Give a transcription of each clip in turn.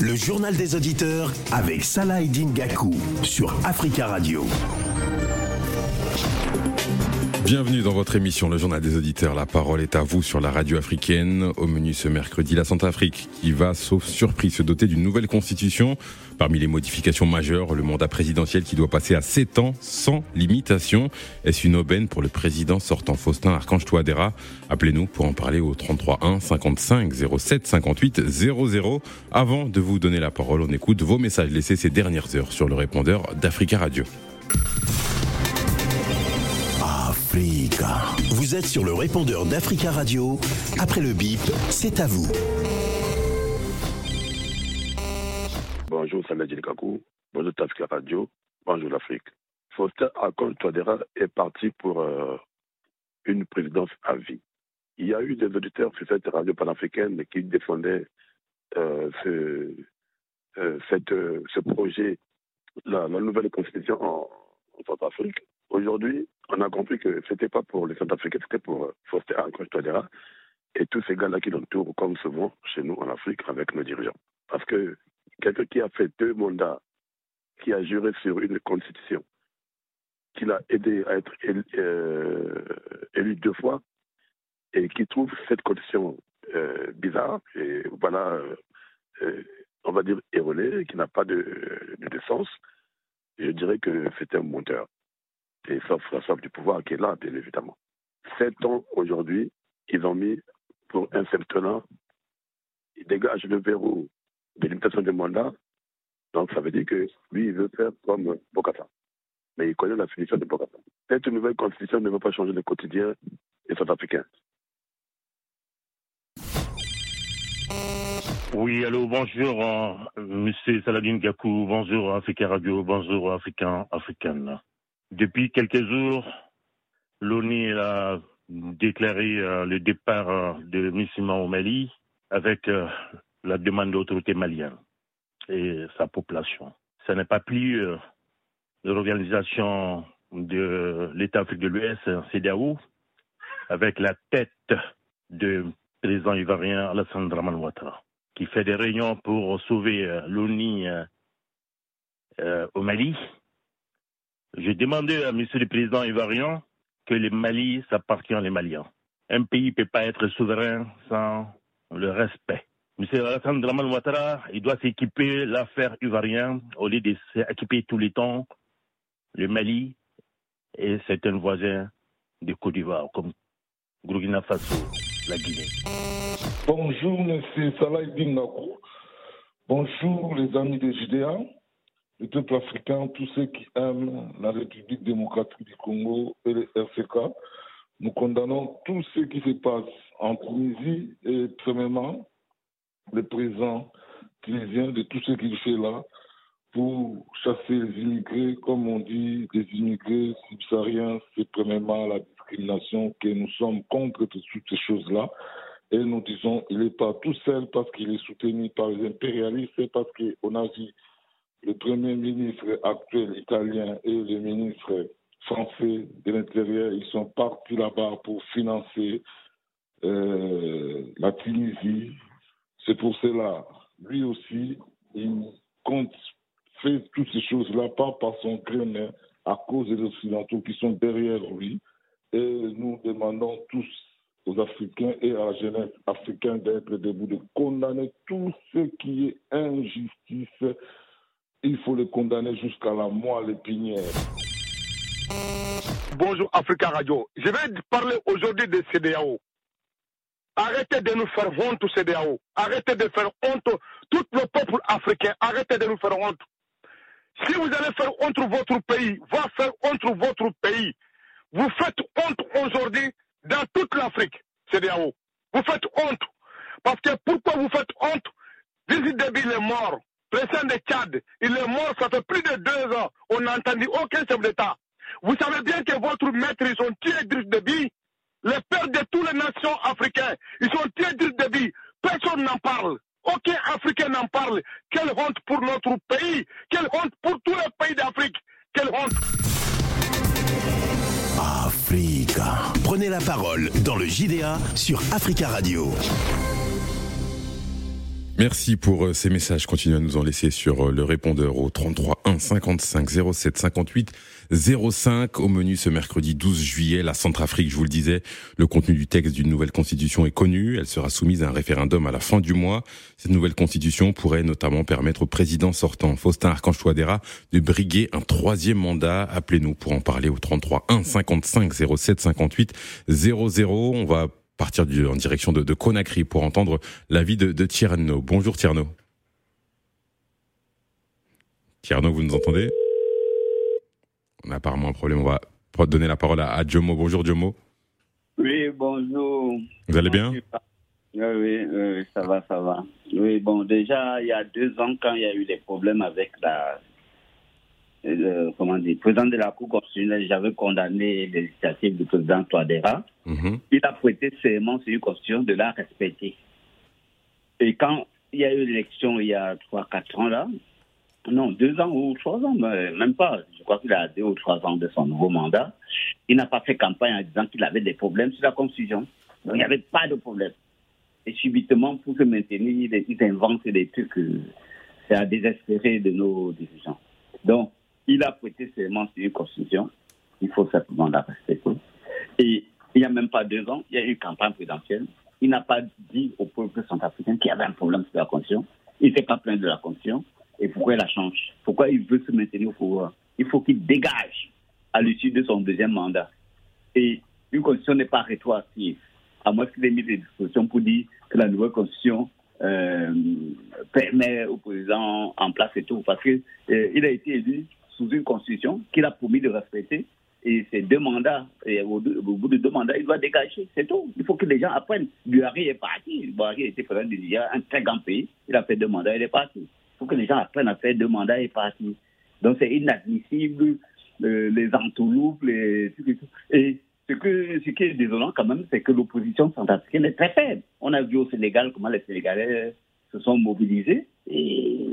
Le journal des auditeurs avec Salah Gakou sur Africa Radio. Bienvenue dans votre émission, le journal des auditeurs. La parole est à vous sur la radio africaine. Au menu ce mercredi, la Centrafrique qui va, sauf surprise, se doter d'une nouvelle constitution. Parmi les modifications majeures, le mandat présidentiel qui doit passer à 7 ans sans limitation. Est-ce une aubaine pour le président sortant Faustin Archange Touadéra? Appelez-nous pour en parler au 33 1 55 07 58 00. Avant de vous donner la parole, on écoute vos messages laissés ces dernières heures sur le répondeur d'Africa Radio. Vous êtes sur le répondeur d'Africa Radio. Après le bip, c'est à vous. Bonjour Samuel Kakou. Bonjour Africa Radio. Bonjour l'Afrique. Faustin Akon Touadéra est parti pour euh, une présidence à vie. Il y a eu des auditeurs sur cette radio panafricaine qui défendaient euh, ce, euh, ce projet, la, nouvelle constitution en, en Centrafrique. Aujourd'hui, on a compris que ce n'était pas pour les Centrafricains, c'était pour euh, Faustin Touadéra et tous ces gars-là qui l'entourent, comme souvent chez nous en Afrique avec nos dirigeants. Parce que quelqu'un qui a fait deux mandats, qui a juré sur une constitution, qui l'a aidé à être euh, élu, deux fois, et qui trouve cette constitution euh, bizarre, et voilà, on va dire erronée, qui n'a pas de, de sens, je dirais que c'est un monteur et sauf François du pouvoir qui est là, bien évidemment. Sept ans aujourd'hui, ils ont mis pour un septenant, ils dégagent le verrou de limitation du mandat. Donc ça veut dire que lui, il veut faire comme Bokata. Mais il connaît la finition de Bokata. Cette nouvelle constitution ne va pas changer le quotidien des Sud-Africains. Oui, allô, bonjour, euh, monsieur Saladin Gakou, bonjour Africain Radio, bonjour Africain, Africaine. Depuis quelques jours, l'ONU a déclaré euh, le départ euh, de musulmans au Mali avec euh, la demande de l'autorité malienne et sa population. Ce n'est pas plus l'organisation de l'État africain de l'Ouest, CDAO, avec la tête du président ivoirien Alassane Draman Ouattara, qui fait des réunions pour sauver l'ONU au Mali j'ai demandé à Monsieur le Président ivoirien que le Mali s'appartient aux Maliens. Un pays ne peut pas être souverain sans le respect. Monsieur Alassane Draman Ouattara, il doit s'équiper l'affaire ivoirienne au lieu de s'équiper tous les temps le Mali et certains voisins de Côte d'Ivoire, comme Burkina Faso, la Guinée. Bonjour, Monsieur Salah Bonjour, les amis de JDA le peuple africain, tous ceux qui aiment la République démocratique du Congo et le RCK. Nous condamnons tout ce qui se passe en Tunisie et premièrement le président tunisien de tout ce qu'il fait là pour chasser les immigrés, comme on dit, les immigrés subsahariens, c'est premièrement la discrimination, que nous sommes contre toutes ces choses-là. Et nous disons, il n'est pas tout seul parce qu'il est soutenu par les impérialistes, parce qu'on a vu le Premier ministre actuel italien et le ministre français de l'Intérieur, ils sont partis là-bas pour financer euh, la Tunisie. C'est pour cela, lui aussi, il compte faire toutes ces choses-là, pas par son gré, mais à cause des Occidentaux qui sont derrière lui. Et nous demandons tous aux Africains et à la jeunesse africaine d'être debout, de condamner tout ce qui est injustice il faut le condamner jusqu'à la moelle épinière. Bonjour Africa Radio. Je vais parler aujourd'hui de CDAO. Arrêtez de nous faire honte, CDAO. Arrêtez de faire honte tout le peuple africain. Arrêtez de nous faire honte. Si vous allez faire honte votre pays, va faire honte votre pays. Vous faites honte aujourd'hui dans toute l'Afrique, CDAO. Vous faites honte. Parce que pourquoi vous faites honte? Visite Déby est mort président de Tchad, il est mort, ça fait plus de deux ans. On n'a entendu aucun chef d'État. Vous savez bien que votre maître, ils ont tué Idriss Déby, le père de toutes les nations africaines. Ils ont tué Idriss Déby. Personne n'en parle. Aucun Africain n'en parle. Quelle honte pour notre pays. Quelle honte pour tous les pays d'Afrique. Quelle honte. Africa. Prenez la parole dans le JDA sur Africa Radio. Merci pour euh, ces messages. Continuez à nous en laisser sur euh, le répondeur au 33 1 55 07 58 05 au menu ce mercredi 12 juillet. La Centrafrique, je vous le disais, le contenu du texte d'une nouvelle constitution est connu. Elle sera soumise à un référendum à la fin du mois. Cette nouvelle constitution pourrait notamment permettre au président sortant, Faustin Archange Touadéra, de briguer un troisième mandat. Appelez-nous pour en parler au 33 1 55 07 58 00. On va partir en direction de, Conakry pour entendre l'avis de, de Tierno. Bonjour Tierno. Tierno, vous nous entendez? On a apparemment un problème. On va donner la parole à, Jomo. Bonjour Jomo. Oui, bonjour. Vous allez bien? Oui, oui, ça va, ça va. Oui, bon, déjà, il y a deux ans, quand il y a eu des problèmes avec la euh, comment dire, président de la Cour constitutionnelle, j'avais condamné l'initiative du président Touadéra. Mhm. Il a prêté serment sur une constitution de la respecter. Et quand il y a eu l'élection il y a 3-4 ans là, non, deux ans ou trois ans, même pas, je crois qu'il a deux ou trois ans de son nouveau mandat, il n'a pas fait campagne en disant qu'il avait des problèmes sur la constitution. Donc il n'y avait pas de problème. Et subitement, pour se maintenir, il invente des trucs, euh, c'est à désespérer de nos dirigeants. Donc, il a prêté serment sur une constitution. Il faut simplement la respecter. Et il n'y a même pas deux ans, il y a eu une campagne présidentielle. Il n'a pas dit au peuple centrafricain qu'il y avait un problème sur la constitution. Il ne s'est pas plaint de la constitution. Et pourquoi il la change? Pourquoi il veut se maintenir au pouvoir? Il faut qu'il dégage à l'issue de son deuxième mandat. Et une constitution n'est pas rétroactive, à moins qu'il ait mis des dispositions pour dire que la nouvelle constitution euh, permet au président en place et tout. Parce qu'il euh, a été élu sous une constitution qu'il a promis de respecter. Et ces deux mandats, et au, bout de deux mandats, il doit dégager. C'est tout. Il faut que les gens apprennent. Buhari est parti. Buhari était président du un très grand pays. Il a fait deux mandats, il est parti. Il faut que les gens apprennent à faire deux mandats, est parti. Donc c'est inadmissible, euh, les entourloupes, les Et ce, que, ce qui est désolant quand même, c'est que l'opposition centrafricaine est très faible. On a vu au Sénégal comment les Sénégalais se sont mobilisés. Et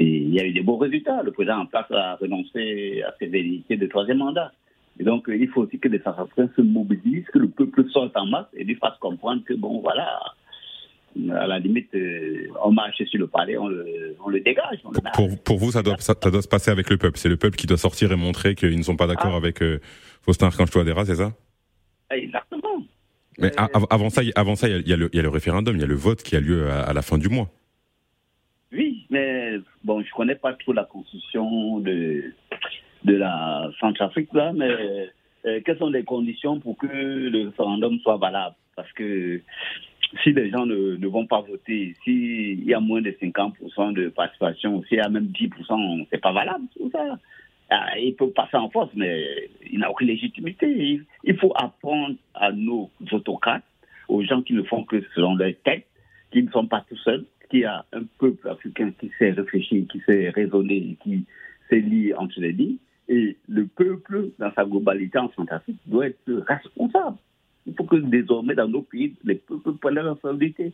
et il y a eu des beaux résultats. Le président en place a renoncé à ses velléités de troisième mandat. Et donc, il faut aussi que les Centrafricains se mobilisent, que le peuple sorte en masse et lui fasse comprendre que, bon, voilà, à la limite, euh, on marche sur le palais, on le, dégage. pour, vous, ça doit, ça, doit se passer avec le peuple. C'est le peuple qui doit sortir et montrer qu'ils ne sont pas d'accord ah. avec euh, Faustin Archange Touadéra, c'est ça? Exactement. Mais avant ça, avant ça, il y, a le, référendum, il y a le vote qui a lieu à la fin du mois. Mais bon, je connais pas trop la constitution de, de la Centrafrique, là, mais euh, quelles sont les conditions pour que le référendum soit valable? Parce que si les gens ne, vont pas voter, s'il y a moins de 50% de participation, s'il y a même 10%, c'est pas valable, tout ça. Ah, il peut passer en force, mais il n'a aucune légitimité. Il, faut apprendre à nos autocrates, aux gens qui ne font que selon leur tête, qui ne sont pas tout seuls, qu'il y a un peuple africain qui sait réfléchir, qui sait raisonner, qui sait lire entre les lignes. Et le peuple, dans sa globalité en Centrafrique, doit être responsable. Il faut que désormais, dans nos pays, les peuples prennent leur responsabilité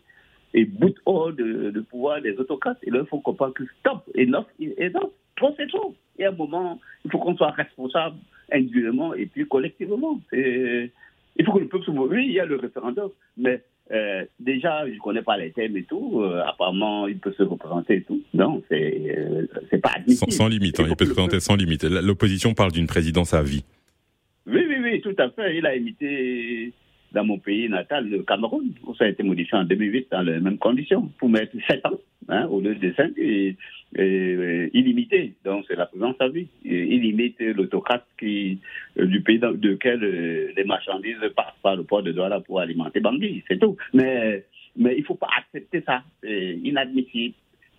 et boutent hors de, pouvoir des autocrates. Et là, il faut comprendre que stop, non, et non, trop c'est trop. Et à un moment, il faut qu'on soit responsable individuellement et puis collectivement. Il faut que le peuple se Oui, il y a le référendum, mais euh, déjà, je ne connais pas les thèmes et tout. Euh, apparemment, il peut se représenter et tout. Non, c'est euh, pas admissible. Sans, limite, hein, il peut se présenter sans limite. L'opposition parle d'une présidence à vie. Oui, oui, oui, tout à fait. Il a imité dans mon pays natal, le Cameroun, où ça a été modifié en 2008 dans les mêmes conditions, pour mettre 7 ans hein, au lieu de 5 et, illimité. Donc c'est la présence à vie. Il limite l'autocrate qui, euh, du pays dans lequel euh, les marchandises passent par le port de Douala pour alimenter Bangui, c'est tout. Mais, mais il ne faut pas accepter ça. C'est inadmissible.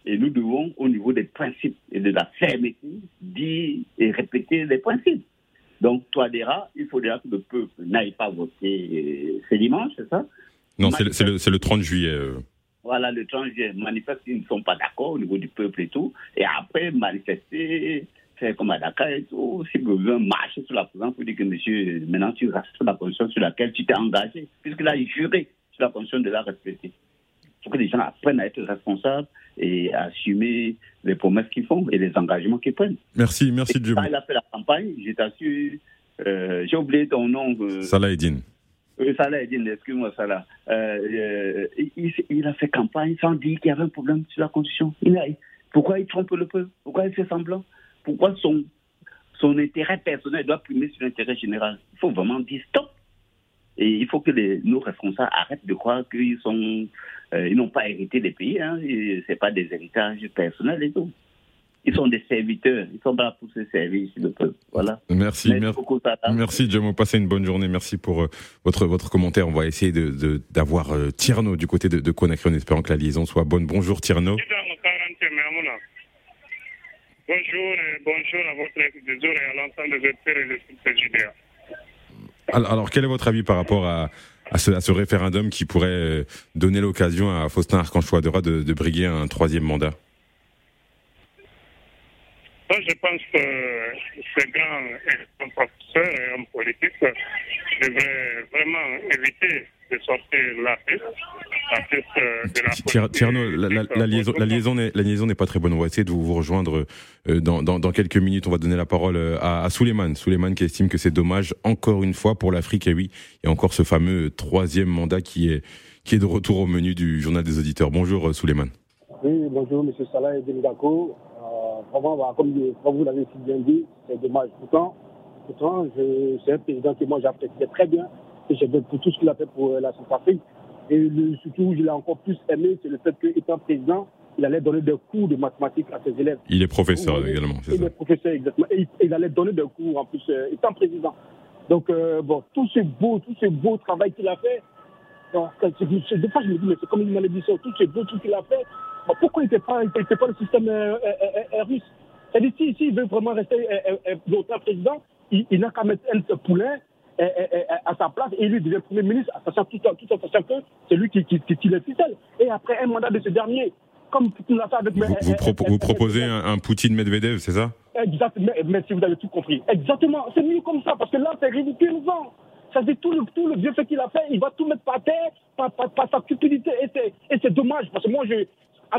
Et nous devons, au niveau des principes et de la fermeté, dire et répéter les principes. Donc, toi, Dera, il faudra que le peuple n'aille pas voter euh, ce dimanche, c'est ça? Non, c'est le, le, 30 juillet. Euh. Voilà, le 30 juillet. Manifeste ils ne sont pas d'accord au niveau du peuple et tout. Et après, manifester, faire comme à Dakar et tout. Si besoin, marcher sur la présence pour dire que monsieur, maintenant tu restes sur la position sur laquelle tu t'es engagé, puisqu'il a juré sur la position de la respecter. Il faut que les gens apprennent à être responsables et assumer les promesses qu'ils font et les engagements qu'ils prennent. Merci, merci Dieu. Quand il a fait la campagne, j'ai euh, j'ai oublié ton nom. Euh, Salah Eddin. Euh, Salah Eddin, excuse-moi Salah. Euh, il, a fait campagne sans dire qu'il y avait un problème sur la Constitution. pourquoi il trompe le peuple? Pourquoi il fait semblant? Pourquoi son, son intérêt personnel doit primer sur l'intérêt général? Il faut vraiment dire stop. Et il faut que les, nos responsables arrêtent de croire qu'ils sont, euh, ils n'ont pas hérité des pays. Hein, c'est pas des héritages personnels et tout. Ils sont des serviteurs. Ils sont là pour se servir le peuple. Voilà. Merci. Merci, beaucoup, merci Jomo. Passez une bonne journée. Merci pour euh, votre, votre commentaire. On va essayer de, d'avoir euh, Tierno du côté de, de Conakry en espérant que la liaison soit bonne. Bonjour Tierno. Bonjour et bonjour à votre désolé à l'ensemble des acteurs et des alors, quel est votre avis par rapport à, à, ce, ce référendum qui pourrait euh, donner l'occasion à Faustin Archange Touadera de, de briguer un troisième mandat. Moi, je pense que ces grands professeurs et hommes politiques devraient vraiment éviter de sortir la piste, la piste de la Tierno, la, la, liaison, la liaison n'est, la liaison n'est pas très bonne. On va essayer de vous, rejoindre euh, dans, dans, dans, quelques minutes. On va donner la parole euh, à, à Souleymane. Souleymane qui estime que c'est dommage encore une fois pour l'Afrique. Et oui, il y a encore ce fameux troisième mandat qui est, qui est de retour au menu du journal des auditeurs. Bonjour euh, Souleymane. Oui, bonjour Monsieur Salah et Denis vraiment, bah, comme, vous l'avez si bien dit, c'est dommage. Pourtant, pourtant c'est un président que moi j'appréciais très bien pour tout ce qu'il a fait pour euh, la Centrafrique. Et le, surtout, je l'ai encore plus aimé, c'est le fait qu'étant président, il allait donner des cours de mathématiques à ses élèves. Il est professeur également, c'est ça Il est professeur, exactement. Et il, allait donner des cours en plus, euh, étant président. Donc, euh, bon, tout ce beau, tout ce beau travail qu'il a fait, des fois je me dis, mais c'est comme une malédiction, tout ce beau truc qu'il a fait, pourquoi il n'était pas, pas le système euh, russe? C'est-à-dire, s'il si, veut vraiment rester longtemps président, il, n'a qu'à mettre un poulain à sa place et lui devient Premier ministre, sachant tout, tout en sachant que c'est lui qui, qui, qui, les ficelle. Et après un mandat de ce dernier, comme tout l'a fait avec... Vous, vous, vous proposez un, un Poutine-Medvedev, c'est ça? Exactement, mais, si vous avez tout compris. Exactement, c'est mieux comme ça, parce que là, c'est ridiculisant. Ça dire tout le, tout le bienfait qu'il a fait, il va tout mettre par terre, par, par, sa cupidité. Et c'est dommage, parce que moi, je,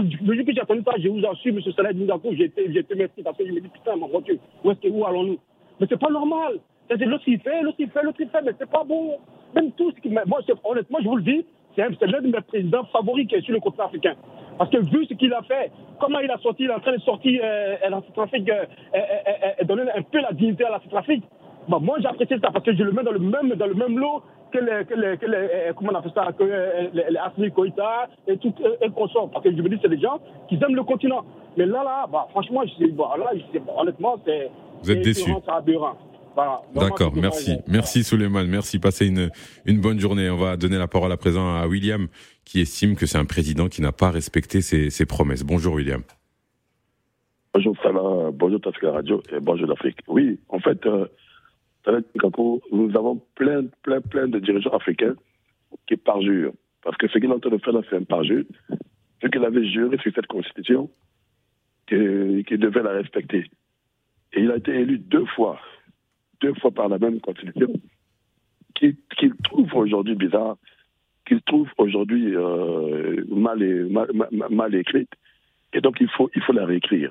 le jour que j'ai entendu ça, je vous assure, M. Salah Moudakou, j'ai été, j'ai été merci parce que je me dis, putain, ma voiture, où est-ce que, où allons-nous? Mais c'est pas normal. C'est l'autre qui fait, l'autre qui fait, l'autre qui fait, mais c'est pas bon. Même tout ce qui. Moi, honnêtement, je vous le dis, c'est l'un de mes présidents favoris qui est sur le continent africain. Parce que vu ce qu'il a fait, comment il a sorti, il est en train de sortir euh, la Centrafrique, euh, euh, euh, donner un peu la dignité à la Centrafrique. Bon, moi, j'apprécie ça parce que je le mets dans le même, dans le même lot que les, que les, que les euh, comment on appelle ça, que euh, les, les Koïta et tout, et, consorts. Parce que je me dis, c'est des gens qui aiment le continent. Mais là, là, bah, franchement, je là, je honnêtement, c'est. Vous êtes déçu. Voilà, D'accord, merci. Merci Suleiman, merci. Passez une, une bonne journée. On va donner la parole à présent à William, qui estime que c'est un président qui n'a pas respecté ses, ses, promesses. Bonjour William. Bonjour Salah, bonjour Tafika Radio et bonjour l'Afrique. Oui, en fait, euh, nous avons plein, plein, plein de dirigeants africains qui parjurent. Parce que ce qu'il est en train de faire là, c'est un parjure. Ce qu'il avait juré sur cette constitution, qu'il devait la respecter. Et il a été élu deux fois, deux fois par la même constitution, qu'il trouve aujourd'hui bizarre, qu'il trouve aujourd'hui euh, mal, mal, mal, écrite. Et donc il faut, il faut la réécrire.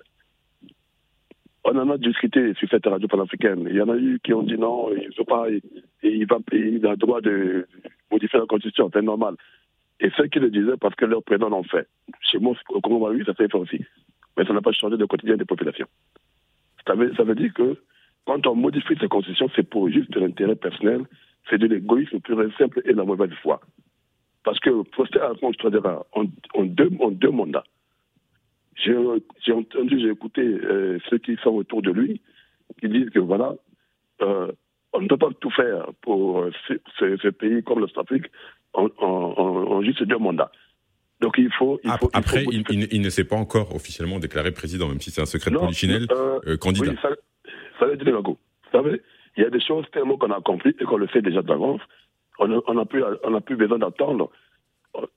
On en a discuté sur cette radio panafricaine. Il y en a eu qui ont dit non, il ne pas, il, va, il a le droit de modifier la constitution, c'est normal. Et ceux qui le disaient parce que leurs prénoms l'ont fait. Chez moi, au Congo, ça s'est fait aussi. Mais ça n'a pas changé le quotidien des populations. Ça veut, ça veut dire que quand on modifie cette constitution, c'est pour juste de l'intérêt personnel, c'est de l'égoïsme pur et simple et de la mauvaise foi. Parce que Foster Alphonse Tradera, en, en, deux, en deux mandats, j'ai entendu, j'ai écouté euh, ceux qui sont autour de lui, qui disent que voilà, euh, on ne peut pas tout faire pour euh, ce, pays comme l'Afrique en, en, en, juste deux mandats. Donc il faut. Il faut Après, il, il, ne s'est pas encore officiellement déclaré président, même si c'est un secret de polichinelle, candidat. Oui, ça, ça veut dire, Vous savez, il y a des choses tellement qu'on a compris et qu'on le fait déjà d'avance. On n'a plus, besoin d'attendre.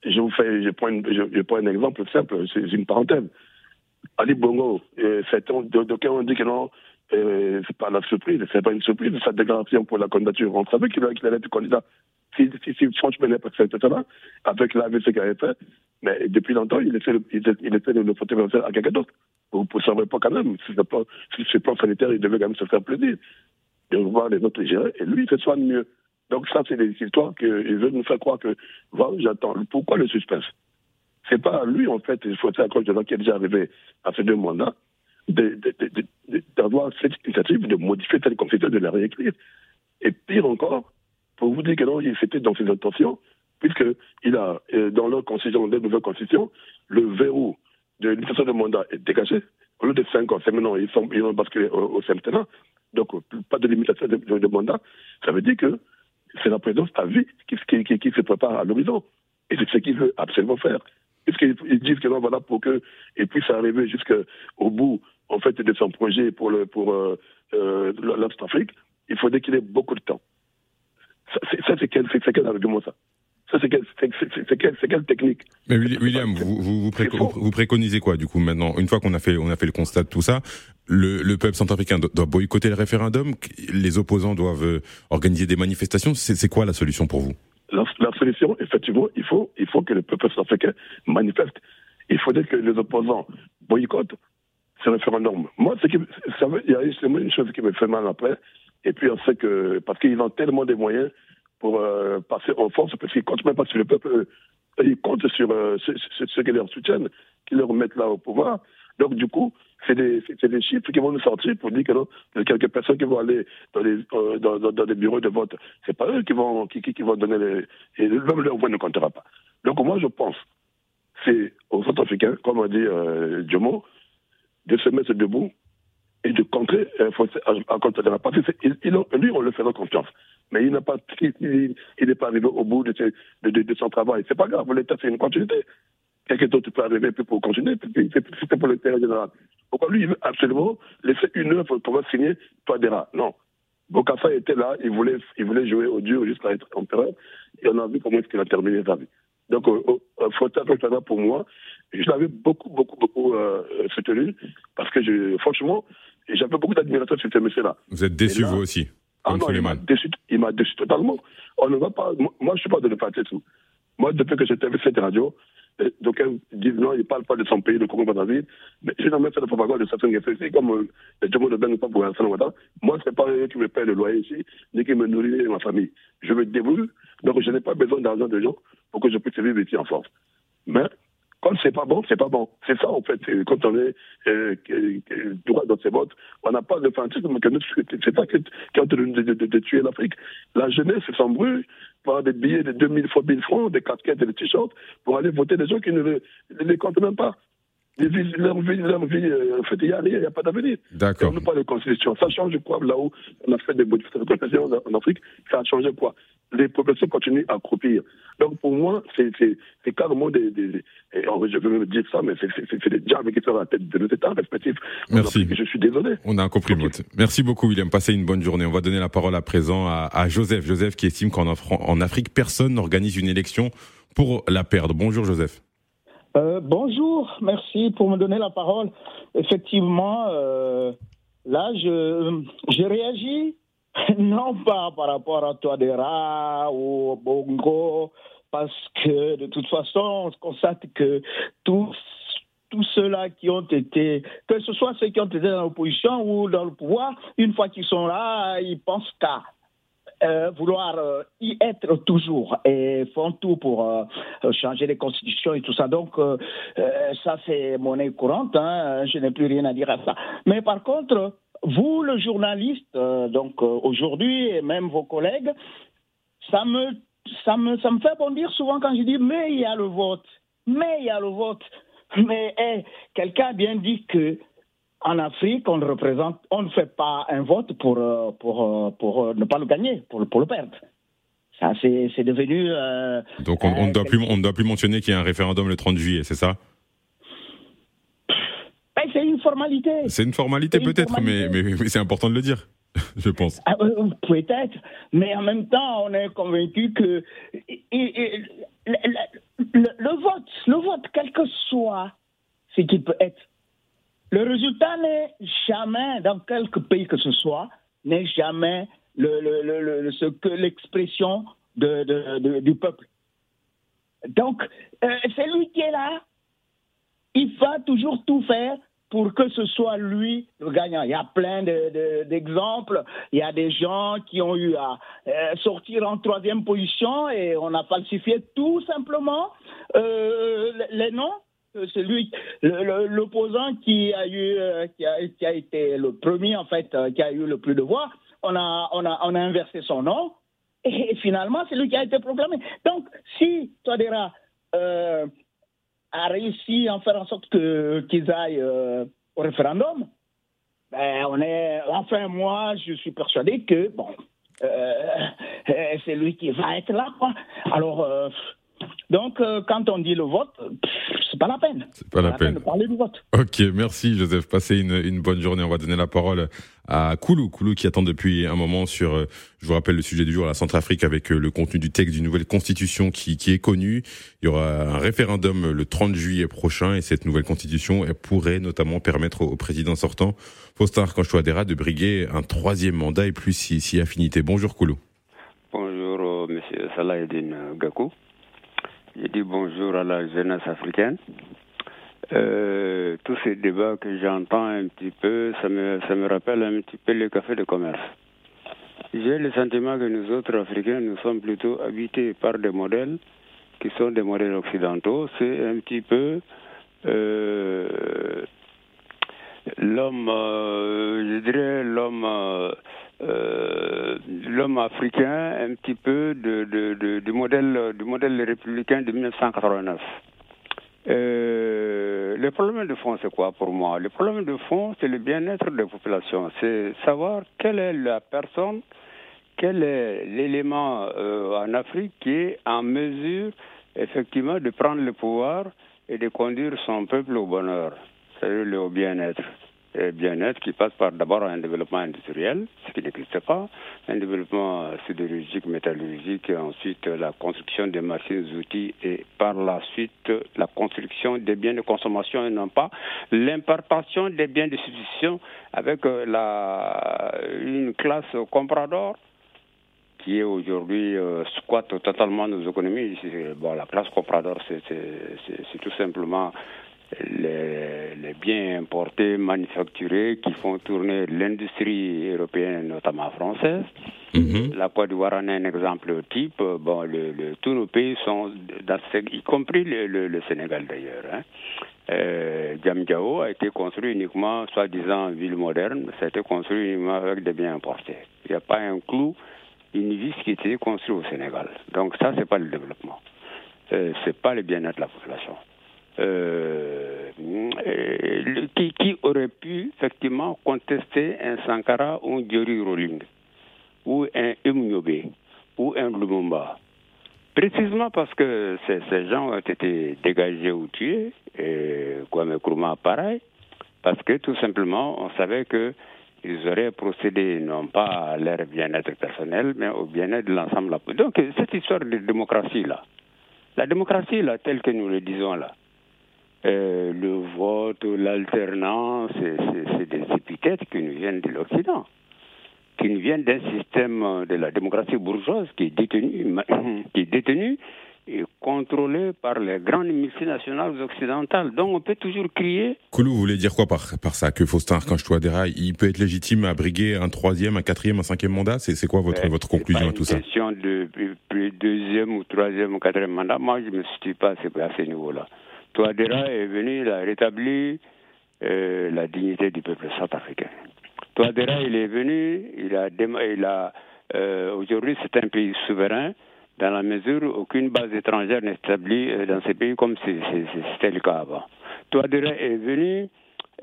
Je vous fais, je prends, je, je prends un exemple simple, c'est une parenthèse. Ali Bongo, euh, d'aucuns ont dit que non, euh, c'est pas la surprise, c'est pas une surprise, sa déclaration pour la candidature. On savait qu'il allait être candidat. Si, si, si franchement, il pas fait ça, avec l'AVC qu'il avait fait, mais depuis longtemps, il essaie, il il essaie de le faire à quelqu'un d'autre. Vous ne savez pas quand même, si c'est plan sanitaire, il devait quand même se faire plaisir. Et voir les autres gérer, et lui, il se soigne mieux. Donc ça, c'est des histoires qu'ils veulent nous faire croire que, voilà, j'attends. Pourquoi le suspense? C'est pas lui, en fait, il faut dire qui est déjà arrivé à ces deux mandats, d'avoir cette initiative de modifier telle constitution, de la réécrire. Et pire encore, pour vous dire que non, c'était dans ses intentions, puisqu'il a, euh, dans leur constitution, de nouvelle constitution, le verrou de l'initiation de mandat est dégagé. Au lieu de 5 ans, c'est maintenant, ils, sont, ils ont basculé au, au Donc, pas de limitation de, mandat. Ça veut dire que c'est la présidence à vie qui, qui, se prépare à l'horizon. Et c'est ce qu'il veut absolument faire. Puisqu'ils disent que non, voilà, pour qu'il puisse arriver jusqu'au bout, en fait, de son projet pour, le, pour euh, euh, il faudrait qu'il ait beaucoup de temps. Ça, c'est quel, quel argument, ça? Ça, c'est quelle, quelle, technique? Mais William, vous, vous, vous, préconisez quoi, du coup, maintenant? Une fois qu'on a fait, on a fait le constat de tout ça, le, le peuple centrafricain doit boycotter le référendum, les opposants doivent euh, organiser des manifestations? C'est quoi la solution pour vous? La, la, solution, effectivement, il faut, il faut que le peuple centrafricain manifeste. Il faudrait que les opposants boycottent ce référendum. Moi, il y a une chose qui me fait mal après, et puis on sait que, parce qu'ils ont tellement de moyens pour euh, passer en force, parce qu'ils comptent même pas sur le peuple, euh, ils comptent sur euh, ceux, qui leur soutiennent, qui leur mettent là au pouvoir. Donc, du coup, c'est des, des, chiffres qui vont nous sortir pour dire que non, quelques personnes qui vont aller dans les, dans, dans, les bureaux de vote. C'est pas eux qui vont, qui, qui, vont donner les. Et même leur voix ne comptera pas. Donc, moi, je pense, c'est aux Centrafricains, comme a dit Diomo, de se mettre debout et de contrer euh, à, contre la partie. lui, on le fait confiance. Mais il n'a pas, il n'est pas arrivé au bout de, de, de, son travail. C'est pas grave, l'État, c'est une continuité. Quelqu'un d'autre peut arriver pour continuer, c'était pour l'intérêt général. Pourquoi lui, il veut absolument laisser une œuvre pour pouvoir signer Toadera Non. Bokassa était là, il voulait, il voulait jouer au Dieu jusqu'à être empereur, et on a vu comment est-ce qu'il a terminé sa vie. Donc, euh, euh, Fota pour moi, je l'avais beaucoup, beaucoup, beaucoup euh, soutenu, parce que, je, franchement, j'avais beaucoup d'admiration sur ce monsieur-là. Vous êtes déçu, vous aussi ah non, il m'a déçu, il m'a déçu totalement. On ne va pas, moi, je suis pas de le parti tout. Moi, depuis que j'étais avec cette radio, donc disent non, il ne parle pas de son pays, de Congo Brazzaville, mais j'ai jamais fait de propagande de certaines c'est comme euh, les gens de Ben pas pour Hassan Ouattara. Moi, ce n'est pas eux qui me paient le loyer ici, ni qui me nourrissent ma famille. Je me débrouille, donc je n'ai pas besoin d'argent de gens pour que je puisse vivre ici en force. Mais quand c'est pas bon, c'est pas bon. C'est ça, en fait. Quand on est euh, droit dans ses votes, on n'a pas de fanatisme. C'est ça qui est en train de, de, de, tuer l'Afrique. La jeunesse s'embrouille par des billets de 2000 fois 1000 francs, des casquettes et des t-shirts pour aller voter des gens qui ne les comptent même pas. Leur vie, leur vie, euh, en fait, il n'y a rien, il n'y a pas d'avenir. D'accord. On n'a pas de constitution. Ça change quoi là où on a fait des modifications en Afrique? Ça a changé quoi? Les populations continuent à croupir. Donc pour moi, c'est carrément des, des, je veux même dire ça, mais c'est des diables qui sont à la tête de nos États respectifs. Merci. je suis désolé. On a compris, okay. Merci beaucoup, William. Passez une bonne journée. On va donner la parole à présent à, à Joseph. Joseph qui estime qu'en en Afrique, personne n'organise une élection pour la perdre. Bonjour, Joseph. Euh, bonjour, merci pour me donner la parole. Effectivement, euh, là, je, réagis non pas par rapport à Toadera ou Bongo, parce que de toute façon, on constate que tous tous ceux-là qui ont été, que ce soit ceux qui ont été dans l'opposition ou dans le pouvoir, une fois qu'ils sont là, ils pensent qu'à euh, vouloir euh, y être toujours et font tout pour euh, changer les constitutions et tout ça. Donc, ça, c'est monnaie courante. Hein, je n'ai plus rien à dire à ça. Mais par contre, vous, le journaliste, donc aujourd'hui, et même vos collègues, ça me, ça, me, ça me fait bondir souvent quand je dis mais il y a le vote. Mais il y a le vote. Mais hey, quelqu'un a bien dit que en Afrique, on ne représente, on ne fait pas un vote pour, euh, pour, euh, pour euh, ne pas le gagner, pour, pour le perdre. Ça, c'est devenu. Donc, on ne doit, plus, on doit plus mentionner qu'il y a un référendum le 30 juillet, c'est ça? Ben, C'est une formalité. C'est une formalité peut-être, mais, mais, c'est important de le dire, je pense. Ah, peut-être, mais en même temps, on est convaincu que le vote, le vote, quel que soit ce qu'il peut être, le résultat n'est jamais, dans quelque pays que ce soit, n'est jamais ce que l'expression de, de, du peuple. Donc, euh, celui qui est là, il va toujours tout faire pour que ce soit lui le gagnant. Il y a plein d'exemples. Il y a des gens qui ont eu à euh, sortir en troisième position et on a falsifié tout simplement euh, les noms. Celui, l'opposant qui a eu, euh, qui a, été le premier en fait, qui a eu le plus de voix, on a, on a, on a inversé son nom et finalement c'est lui qui a été proclamé. Donc si Toadera euh, a réussi à faire en sorte que, qu'ils aillent euh, au référendum, ben, on est, enfin, moi, je suis persuadé que, bon, euh, c'est lui qui va être là. Alors, euh, donc, euh, quand on dit le vote, c'est pas la peine. C'est pas, la, peine. de parler du vote. Ok, merci Joseph. Passez une, une, bonne journée. On va donner la parole à Koulou. Koulou qui attend depuis un moment sur, euh, je vous rappelle le sujet du jour, la Centrafrique avec euh, le contenu du texte d'une nouvelle constitution qui, qui est connu. Il y aura un référendum le 30 juillet prochain et cette nouvelle constitution elle pourrait notamment permettre au président sortant, Faustin Archange-Touadéra, de briguer un troisième mandat et plus si, si affinité. Bonjour Koulou. Bonjour Monsieur Salah Eddin Gakou. Je dis bonjour à la jeunesse africaine. Euh, tous ces débats que j'entends un petit peu, ça me, ça me rappelle un petit peu le café de commerce. J'ai le sentiment que nous autres Africains, nous sommes plutôt habités par des modèles qui sont des modèles occidentaux. C'est un petit peu euh, l'homme, euh, je dirais l'homme euh, l'homme africain un petit peu de, du modèle du modèle républicain de 1989. Euh, le problème de fond, c'est quoi pour moi? Le problème de fond, c'est le bien-être des populations. C'est savoir quelle est la personne, quel est l'élément euh, en Afrique qui est en mesure, effectivement, de prendre le pouvoir et de conduire son peuple au bonheur, c'est-à-dire le bien-être bien-être qui passe par d'abord un développement industriel, ce qui n'existe pas, un développement sidérurgique, métallurgique, ensuite la construction des machines, outils et par la suite la construction des biens de consommation et non pas l'importation des biens de substitution avec la, une classe comprador qui est aujourd'hui euh, squatte totalement nos économies. Bon, la classe comprador, c'est tout simplement les, les, biens importés, manufacturés, qui font tourner l'industrie européenne, notamment française. Mhm. La Côte d'Ivoire en est un exemple type. Bon, le, le, tous nos pays sont, dans ce, y compris le, le Sénégal d'ailleurs. Hein. Euh, Djamdjao a été construit uniquement, soi-disant, ville moderne, ça a été construit uniquement avec des biens importés. Il n'y a pas un clou, une vis qui a été construite au Sénégal. Donc ça, c'est pas le développement. Euh, c'est pas le bien-être de la population. Euh, qui, qui, aurait pu effectivement contester un Sankara ou un Jerry Rowling ou un Imnyobe ou un Lumumba. Précisément parce que ces, ces, gens ont été dégagés ou tués, et Kwame Nkrumah pareil, parce que tout simplement on savait que ils auraient procédé non pas à leur bien-être personnel, mais au bien-être de l'ensemble. Donc cette histoire de démocratie là, la démocratie là, telle que nous le disons là, euh, le vote, l'alternance, c'est des épithètes qui nous viennent de l'Occident, qui nous viennent d'un système de la démocratie bourgeoise qui est détenu, qui est détenu et contrôlé par les grandes multinationales occidentales. Donc on peut toujours crier. Koulou, vous voulez dire quoi par, par ça? Que Faustin Archange Touadéra, il peut être légitime à briguer un troisième, un quatrième, un cinquième mandat? C'est quoi votre, votre conclusion à tout ça? C'est question de, de, deuxième ou troisième ou quatrième mandat. Moi, je ne me situe pas à ce niveau-là. Touadéra est venu, il a rétabli euh, la dignité du peuple centrafricain. Touadéra, il est venu, il a, il a euh, aujourd'hui c'est un pays souverain dans la mesure où aucune base étrangère n'est établie euh, dans ces pays comme c'était le cas avant. Touadéra est venu.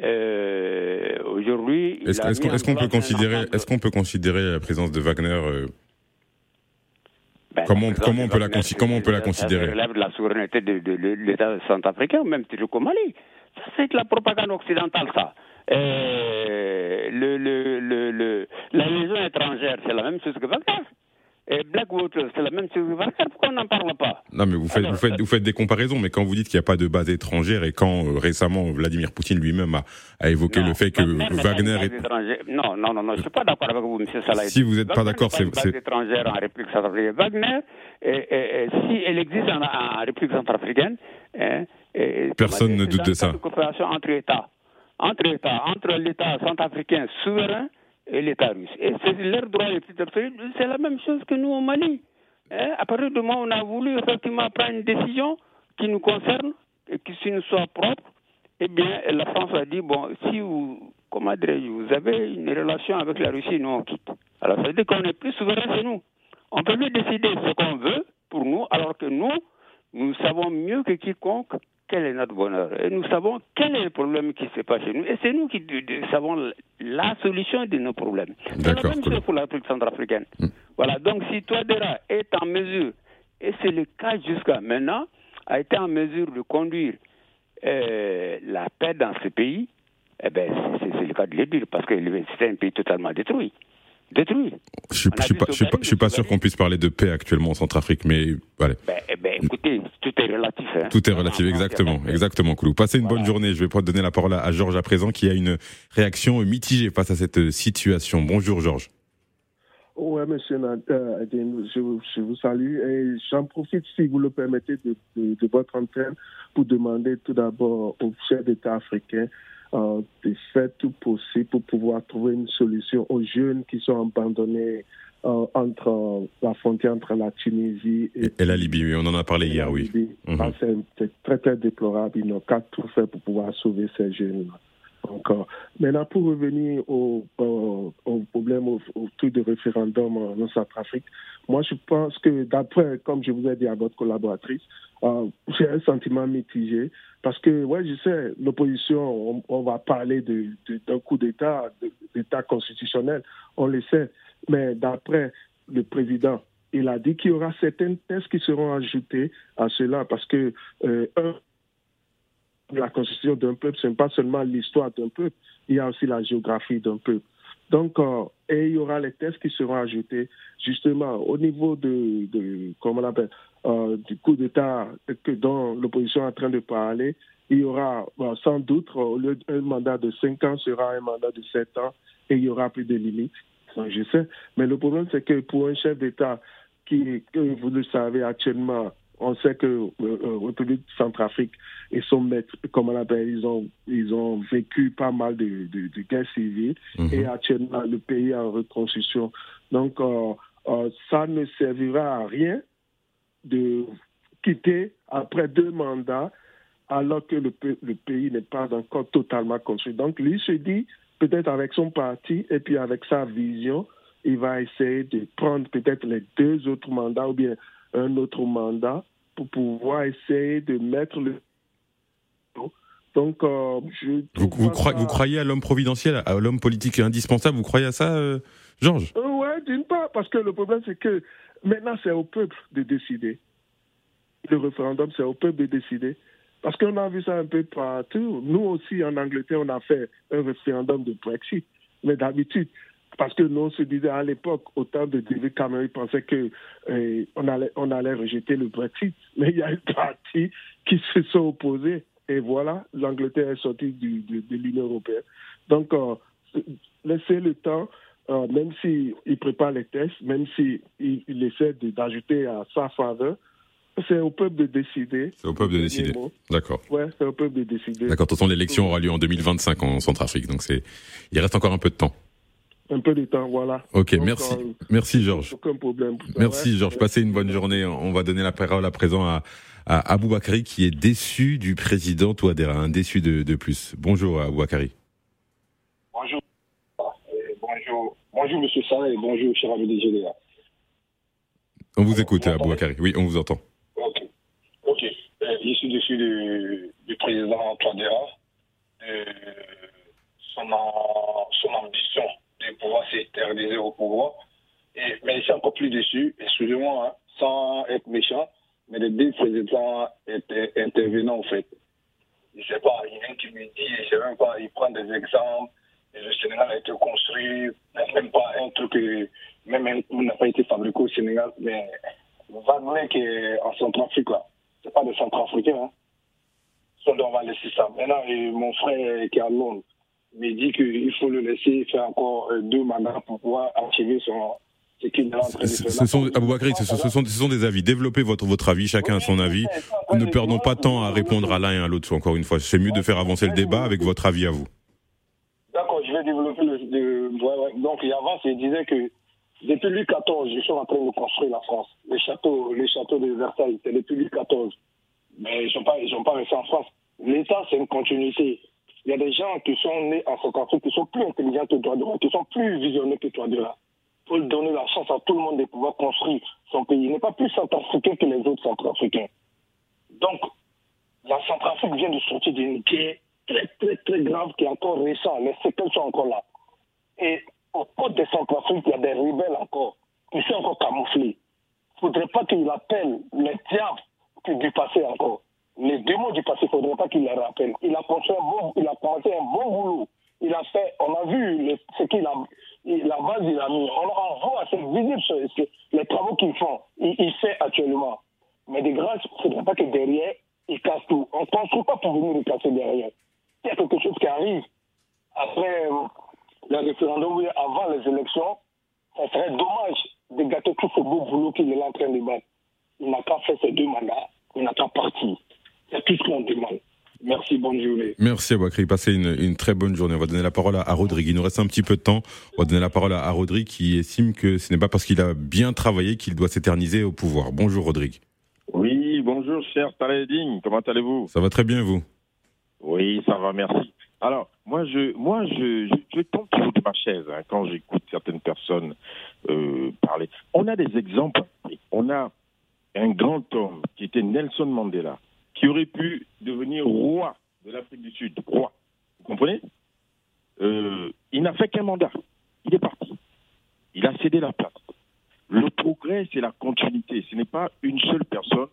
Euh, aujourd'hui, est-ce qu'on est qu peut considérer, est-ce qu'on peut considérer la présence de Wagner euh, ben, comment, comment, on peut la, comment on peut la considérer Ça relève de la souveraineté de, de, de l'État centrafricain, même au Mali. Ça, c'est de la propagande occidentale, ça. Et le, le, le, la légion étrangère, c'est la même chose que Wagner. Et Blackwater, c'est la même chose. Pourquoi on n'en parle pas Non, mais vous faites, Alors, vous, faites, vous faites des comparaisons, mais quand vous dites qu'il n'y a pas de base étrangère et quand euh, récemment Vladimir Poutine lui-même a, a, évoqué non, le fait que Wagner, est... Non, non, non, non, je ne suis pas d'accord avec vous, M. Salah. Si vous n'êtes pas d'accord, c'est... une base étrangère en République centrafricaine. Wagner, et, et, et, si elle existe en, en République centrafricaine... Personne ne doute de ça. Coopération entre États. entre l'État, entre l'État centrafricain souverain et l'État russe. Et c'est leur droit absolus. C'est la même chose que nous au Mali. Hein, à partir du moment où on a voulu effectivement prendre une décision qui nous concerne et qui nous soit propre, eh bien, la France a dit, bon, si vous, comment vous avez une relation avec la Russie, nous on quitte. Alors ça veut dire qu'on est plus souverain que nous. On peut lui décider ce qu'on veut pour nous, alors que nous, nous savons mieux que quiconque quel est notre bonheur. Et nous savons quel est le problème qui se passe chez nous. Et c'est nous qui savons la solution de nos problèmes. C'est la même chose pour l'Afrique centrafricaine. Mm. Voilà, donc si Touadéra est en mesure, et c'est le cas jusqu'à maintenant, a été en mesure de conduire euh, la paix dans ce pays, eh ben, c'est le cas de le dire, parce que c'est un pays totalement détruit détruit. Je ne suis, pas, suis pas, sûr qu'on puisse parler de paix actuellement en Centrafrique, mais voilà. Ben, eh ben, écoutez, tout est relatif. Hein. Tout est relatif, exactement, exactement, Koulou. Passez une bonne journée. Je vais donner la parole à Georges à présent, qui a une réaction mitigée face à cette situation. Bonjour, Georges. Oui, monsieur euh, je, je, vous salue et j'en profite, si vous le permettez, de, de votre antenne pour demander tout d'abord aux chefs d'État africains euh, de faire tout possible pour pouvoir trouver une solution aux jeunes qui sont abandonnés euh, entre la frontière entre la Tunisie et, la Libye. Oui, on en a parlé hier, oui. Mhm. Ah, c'est très, très déplorable. Ils n'ont qu'à tout faire pour pouvoir sauver ces Maintenant, pour revenir au, au, problème autour du référendum en Centrafrique, moi, je pense que d'après, comme je vous ai dit à votre collaboratrice, euh, j'ai un sentiment mitigé. Parce que, ouais, je sais, l'opposition, on, va parler d'un de, coup d'État, d'État constitutionnel, on le sait, mais d'après le président, il a dit qu'il y aura certaines tests qui seront ajoutés à cela parce que, euh, un, la constitution d'un peuple, ce n'est pas seulement l'histoire d'un peuple, il y a aussi la géographie d'un peuple. Donc, euh, et il y aura les tests qui seront ajoutés justement au niveau de, comment on appelle, euh, du coup d'État dont l'opposition est en train de parler. Il y aura sans doute, au lieu d'un mandat de 5 ans, sera un mandat de 7 ans et il y aura plus de limites. Je sais. Mais le problème, c'est que pour un chef d'État qui, que vous le savez actuellement, on sait que euh, euh, République Centrafrique et son maître, comme on l'appelle, ils ont, ils ont vécu pas mal de, de, de guerres civiles mhm. et actuellement le pays est en reconstruction. Donc, euh, euh, ça ne servira à rien de quitter après deux mandats alors que le, le pays n'est pas encore totalement construit. Donc, lui se dit, peut-être avec son parti et puis avec sa vision, il va essayer de prendre peut-être les deux autres mandats ou bien un autre mandat pour pouvoir essayer de mettre le. Donc, euh, je vous, vous, croyez, à l'homme providentiel, à l'homme politique indispensable Vous croyez à ça, euh, Georges? Euh, Oui, d'une part, parce que le problème, c'est que maintenant, c'est au peuple de décider. Le référendum, c'est au peuple de décider. Parce qu'on a vu ça un peu partout. Nous aussi, en Angleterre, on a fait un référendum de Brexit. Mais d'habitude, parce que nous, on se disait à l'époque, au temps de David Cameron, il pensait qu'on euh, allait, on allait rejeter le Brexit. Mais il y a une partie qui se sont opposés. Et voilà, l'Angleterre est sortie du, de, l'Union européenne. Donc, euh, laissez le temps, euh, même s'il prépare les tests, même s'il il essaie d'ajouter à sa faveur, c'est au peuple de décider. C'est au peuple de décider. D'accord. Ouais, c'est au peuple de décider. D'accord. De toute façon, l'élection aura lieu en 2025 en Centrafrique, donc c'est, il reste encore un peu de temps un peu de temps, voilà. Ok, merci, euh, merci Georges. Aucun problème. merci Georges. Passez une bonne journée. On va donner la parole à présent à, à Aboubakari qui est déçu du président Touadéra, un déçu de, de plus. Bonjour Aboubakari. Bonjour. bonjour. Bonjour Monsieur Sarah et bonjour cher ami des GDA. On vous écoute Aboubakari. Oui, on vous entend. Ok. Ok. Euh, je suis déçu du, du président Touadéra, de son, son ambition pouvoir s'éterniser au pouvoir. Et, mais je suis encore plus déçu, excusez-moi, hein, sans être méchant, mais les deux présidents étaient intervenants en fait. Je ne sais pas, il un qui me dit, je sais même pas, il prend des exemples, le Sénégal a été construit, même pas un truc, même un coup n'a pas été fabriqué au Sénégal, mais Wagner qui est en Centrafrique là, c'est pas des Centrafricains, hein. on va laisser ça. Maintenant, mon frère qui est à Londres, mais dit qu'il faut le laisser faire encore euh, deux mandats pour pouvoir activer son, ce qu'il est en train de faire. Ce sont, ce, sont, ce sont des avis. Développez votre, votre avis, chacun a son avis. Ne perdons pas de temps à répondre à l'un et à l'autre, encore une fois. C'est mieux de faire avancer le débat avec votre avis à vous. développer le. de- ouais, ouais. Donc, il avance et il disait que depuis Louis XIV, ils sont en train de construire la France. Les châteaux, les châteaux de Versailles, c'est depuis Louis XIV. Mais ils ne sont pas, ils sont pas restés en France. L'État, c'est une continuité. Il y a des gens qui sont nés en Centrafrique qui sont plus intelligents que toi, qui sont plus visionnés que toi de là. Il faut donner la chance à tout le monde de pouvoir construire son pays. Il n'est pas plus centrafricain que les autres centrafricains. Donc, la Centrafrique vient de sortir d'une guerre très, très, très grave qui est encore récente. Les séquelles sont encore là. Et au côté des Centrafrique, il y a des rebelles encore qui sont encore camouflés. Il ne faudrait pas qu'il appelle les diables du passé encore. Les démons du passé, il ne faudrait pas qu'il les rappelle. Il a, commencé un bon, il a commencé un bon boulot. Il a fait, on a vu le- ce qu'il a, il- la base il a mis. On, on voit, c'est visible les travaux qu'ils font. Il, il fait actuellement. Mais de grâce, il ne faudrait pas que derrière, ils cassent tout. On ne construit pas pour venir les casser derrière. Il y a quelque chose qui arrive après euh, le référendum, avant les élections. Ça serait dommage de gâter tout ce beau boulot qu'il est en train de battre. Il n'a pas fait ses deux mandats. Il n'a pas parti. C'est tout ce qu'on demande. Merci, bonne journée. Merci Aboukri, passez une, une très bonne journée. On va donner la parole à, à Rodrigue. Il nous reste un petit peu de temps. On va donner la parole à, à Rodrigue qui estime que ce n'est pas parce qu'il a bien travaillé qu'il doit s'éterniser au pouvoir. Bonjour Rodrigue. Oui, bonjour cher Taledine, comment allez-vous? Ça va très bien vous? Oui, ça va, merci. Alors, moi, je, moi, je, je, je tombe toujours de ma chaise hein, quand j'écoute certaines personnes euh, parler. On a des exemples. On a un grand homme qui était Nelson Mandela, qui aurait pu devenir roi de l'Afrique du Sud, roi. Vous comprenez Euh, Il n'a fait qu'un mandat. Il est parti. Il a cédé la place. Le progrès, c'est la continuité. Ce n'est pas une seule personne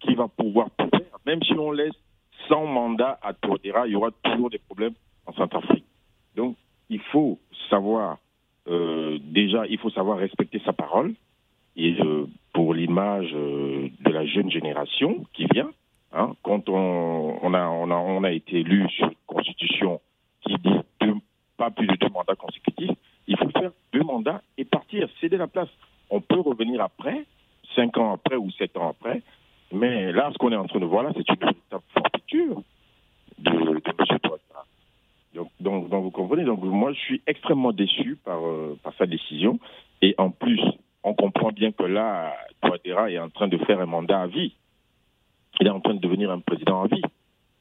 qui va pouvoir tout faire. Même si on laisse sans mandat à Touadéra, il y aura toujours des problèmes en Centrafrique. Donc, il faut savoir, euh, déjà, il faut savoir respecter sa parole. Et euh, pour l'image de la jeune génération qui vient, hein, quand on, a, été élu sur une constitution qui dit deux- pas plus de deux mandats consécutifs, il faut faire deux mandats et partir, céder la place. On peut revenir après, cinq ans après ou sept ans après, mais là, ce qu'on est en train de voir là, c'est une véritable forfaiture de, M. Touadéra. Donc, donc, vous comprenez, donc moi, je suis extrêmement déçu par, euh, par sa décision. Et en plus, on comprend bien que là, Touadéra est en train de faire un mandat à vie. Il est en train de devenir un président à vie,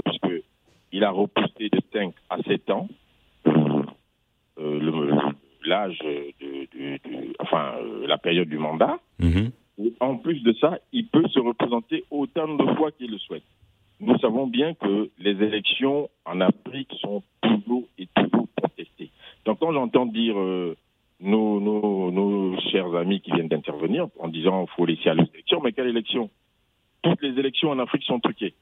puisque il a repoussé de 5 à 7 ans euh, l'âge de, de- de- enfin, euh, la période du mandat. Et En plus de ça, il peut se représenter autant de fois qu'il le souhaite. Nous savons bien que les élections en Afrique sont toujours et toujours contestées. Donc quand j'entends dire euh, nos, nos, nos chers amis qui viennent d'intervenir en disant qu'il faut laisser aller les élections, mais quelle élection? Toutes les élections en Afrique sont truquées.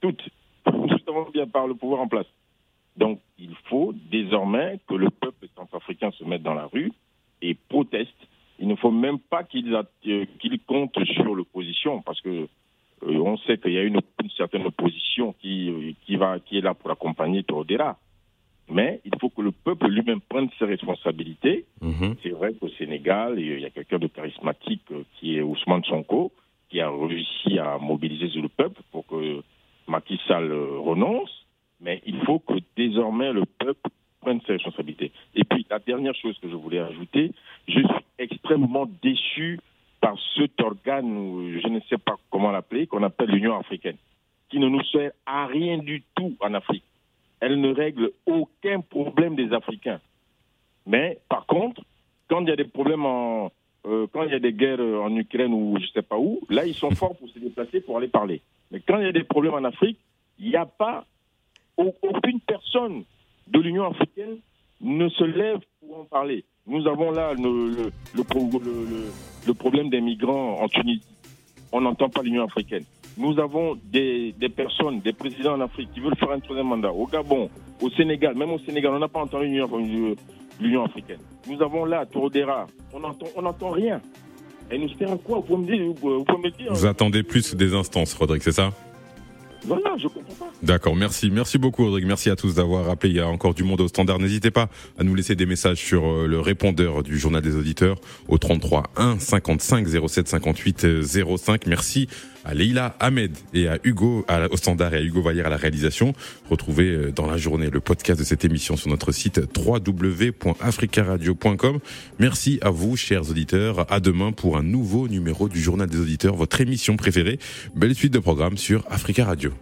Toutes. Savons bien par le pouvoir en place. Donc il faut désormais que le peuple centrafricain se mette dans la rue et proteste. Il ne faut même pas qu'ils euh, qu'ils comptent sur l'opposition parce que euh, on sait qu'il y a une, une certaine opposition qui, euh, qui, va, qui est là pour accompagner Tordera. Mais il faut que le peuple lui-même prenne ses responsabilités. C'est vrai qu'au Sénégal, il y a quelqu'un de charismatique qui est Ousmane Sonko, qui a réussi à mobiliser le peuple pour que Macky euh, renonce. Mais il faut que désormais le peuple prenne ses responsabilités. Et puis, la dernière chose que je voulais ajouter, je suis extrêmement déçu par cet organe, ou je ne sais pas comment l'appeler, qu'on appelle l'Union africaine, qui ne nous sert à rien du tout en Afrique. Elle ne règle aucun problème des Africains. Mais par contre, quand il y a des problèmes en, euh, quand il y a des guerres euh, en Ukraine ou je sais pas où, là ils sont forts pour se déplacer pour aller parler. Mais quand il y a des problèmes en Afrique, il n'y a pas au- aucune personne de l'Union africaine ne se lève pour en parler. Nous avons là le, le, le pro- le- le- le problème des migrants en Tunisie. On n'entend pas l'Union africaine. Nous avons des, des personnes, des présidents en Afrique qui veulent faire un troisième mandat. Au Gabon, au Sénégal, même au Sénégal, on n'a pas entendu l'Union l'Union africaine. Nous avons là Torodera. On n'entend on n'entend rien. Et nous espérons quoi Vous pouvez me dire, vous pouvez me dire Vous attendez plus des instances, Rodrigue, c'est ça? Voilà, je comprends pas. D'accord, merci. Merci beaucoup, Rodrigue. Merci à tous d'avoir appelé. Il y a encore du monde au standard. N'hésitez pas à nous laisser des messages sur euh, le répondeur du journal des auditeurs au 33 1 55 07 58 05. Merci à Leila Ahmed et à Hugo à, au standard et à Hugo Vallière à la réalisation. Retrouvez euh, dans la journée le podcast de cette émission sur notre site www.africaradio.com. Merci à vous, chers auditeurs. À demain pour un nouveau numéro du Journal des auditeurs, votre émission préférée. Belle suite de programmes sur Africa Radio.